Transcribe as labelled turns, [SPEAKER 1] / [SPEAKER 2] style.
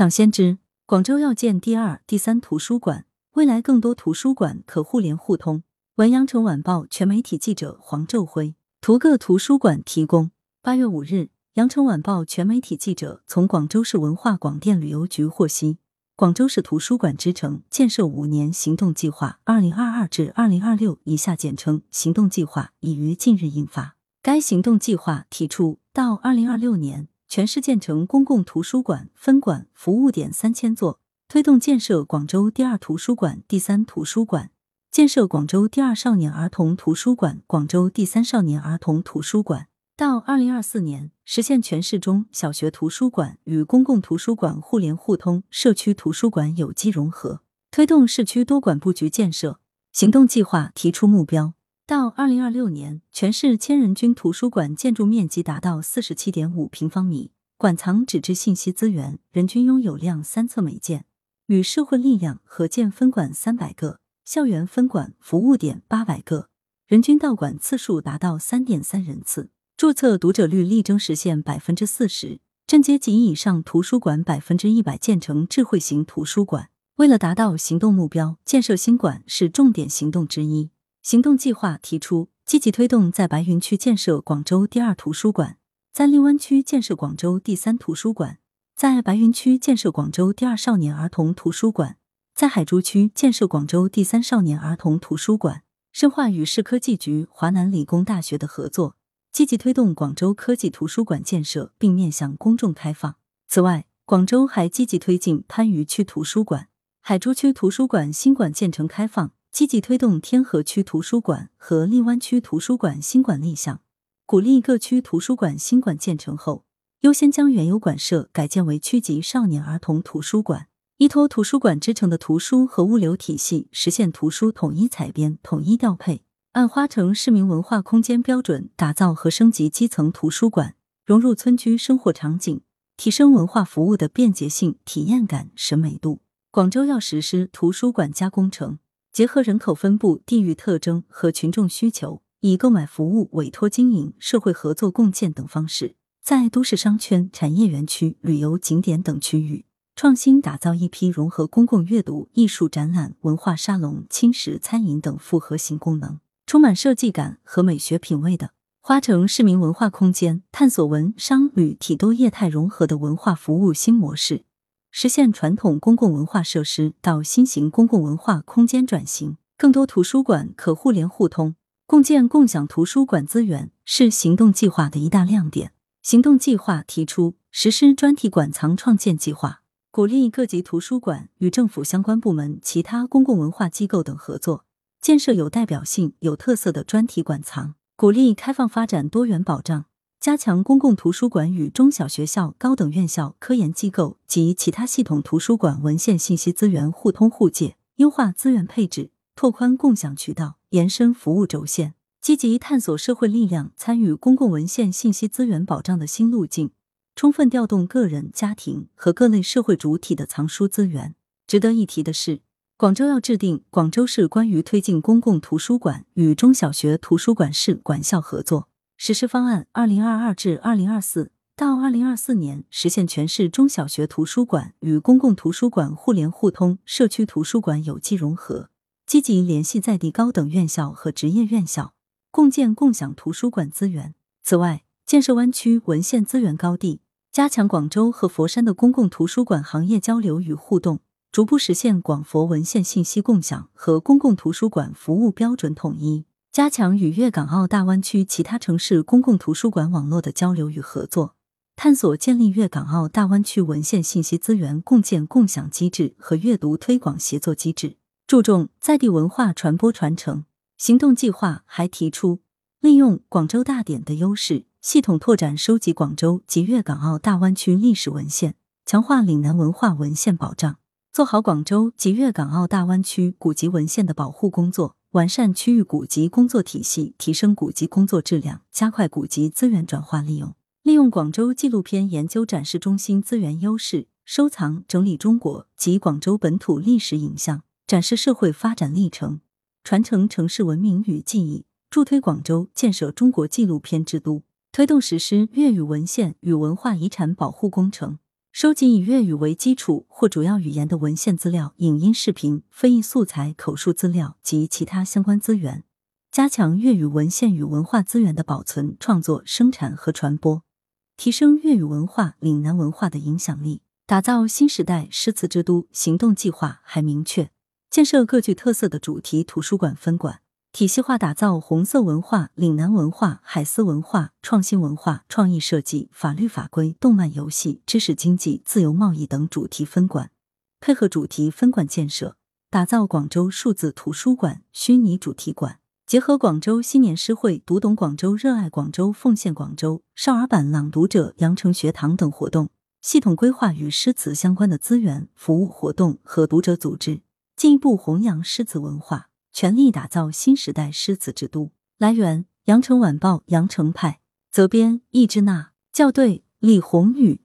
[SPEAKER 1] 抢先知，广州要建第二、第三图书馆，未来更多图书馆可互联互通。文阳城晚报全媒体记者黄昼辉，图个图书馆提供。八月五日，羊城晚报全媒体记者从广州市文化广电旅游局获悉，广州市图书馆之城建设五年行动计划（二零二二至二零二六）（以下简称行动计划）已于近日印发。该行动计划提出，到二零二六年，全市建成公共图书馆、分馆、服务点三千座，推动建设广州第二图书馆、第三图书馆。建设广州第二少年儿童图书馆、广州第三少年儿童图书馆，到二零二四年实现全市中小学图书馆与公共图书馆互联互通，社区图书馆有机融合，推动市区多馆布局建设。行动计划提出目标，到二零二六年，全市千人均图书馆建筑面积达到四十七点五平方米，馆藏纸质信息资源人均拥有量三册每件，与社会力量合建分馆三百个。校园分馆服务点八百个，人均到馆次数达到三点三人次，注册读者率力争实现百分之四十，镇街及以上图书馆百分之一百建成智慧型图书馆。为了达到行动目标，建设新馆是重点行动之一。行动计划提出，积极推动在白云区建设广州第二图书馆，在荔湾区建设广州第三图书馆，在白云区建设广州第二少年儿童图书馆。在海珠区建设广州第三少年儿童图书馆，深化与市科技局、华南理工大学的合作，积极推动广州科技图书馆建设，并面向公众开放。此外，广州还积极推进番禺区图书馆、海珠区图书馆新馆建成开放，积极推动天河区图书馆和荔湾区图书馆新馆立项，鼓励各区图书馆新馆建成后，优先将原有馆舍改建为区级少年儿童图书馆。依托图书馆之城的图书和物流体系，实现图书统一采编、统一调配，按花城市民文化空间标准打造和升级基层图书馆，融入村居生活场景，提升文化服务的便捷性、体验感、审美度。广州要实施图书馆加工程，结合人口分布、地域特征和群众需求，以购买服务、委托经营、社会合作共建等方式，在都市商圈、产业园区、旅游景点等区域。创新打造一批融合公共阅读、艺术展览、文化沙龙、轻食餐饮等复合型功能，充满设计感和美学品味的花城市民文化空间，探索文商旅体多业态融合的文化服务新模式，实现传统公共文化设施到新型公共文化空间转型。更多图书馆可互联互通，共建共享图书馆资源是行动计划的一大亮点。行动计划提出实施专题馆藏创建计划。鼓励各级图书馆与政府相关部门、其他公共文化机构等合作，建设有代表性、有特色的专题馆藏；鼓励开放发展多元保障，加强公共图书馆与中小学校、高等院校、科研机构及其他系统图书馆文献信息资源互通互借，优化资源配置，拓宽共享渠道，延伸服务轴线，积极探索社会力量参与公共文献信息资源保障的新路径。充分调动个人、家庭和各类社会主体的藏书资源。值得一提的是，广州要制定《广州市关于推进公共图书馆与中小学图书馆市管校合作实施方案（二零二二至二零二四），到二零二四年实现全市中小学图书馆与公共图书馆互联互通，社区图书馆有机融合。积极联系在地高等院校和职业院校，共建共享图书馆资源。此外，建设湾区文献资源高地。加强广州和佛山的公共图书馆行业交流与互动，逐步实现广佛文献信息共享和公共图书馆服务标准统一；加强与粤港澳大湾区其他城市公共图书馆网络的交流与合作，探索建立粤港澳大湾区文献信息资源共建共享机制和阅读推广协作机制，注重在地文化传播传承。行动计划还提出，利用广州大典的优势。系统拓展收集广州及粤港澳大湾区历史文献，强化岭南文化文献保障，做好广州及粤港澳大湾区古籍文献的保护工作，完善区域古籍工作体系，提升古籍工作质量，加快古籍资源转化利用。利用广州纪录片研究展示中心资源优势，收藏整理中国及广州本土历史影像，展示社会发展历程，传承城市文明与记忆，助推广州建设中国纪录片之都。推动实施粤语文献与文化遗产保护工程，收集以粤语为基础或主要语言的文献资料、影音视频、非译素材、口述资料及其他相关资源，加强粤语文献与文化资源的保存、创作、生产和传播，提升粤语文化、岭南文化的影响力。打造新时代诗词之都行动计划还明确，建设各具特色的主题图书馆分馆，体系化打造红色文化、岭南文化、海思文化、创新文化、创意设计、法律法规、动漫游戏、知识经济、自由贸易等主题分馆，配合主题分馆建设，打造广州数字图书馆、虚拟主题馆，结合广州新年诗会、读懂广州、热爱广州、奉献广州、少儿版朗读者、羊城学堂等活动。系统规划与诗词相关的资源、服务活动和读者组织，进一步弘扬诗词文化，全力打造新时代诗词之都。来源：羊城晚报羊城派，责编：易之娜，校对：李红宇。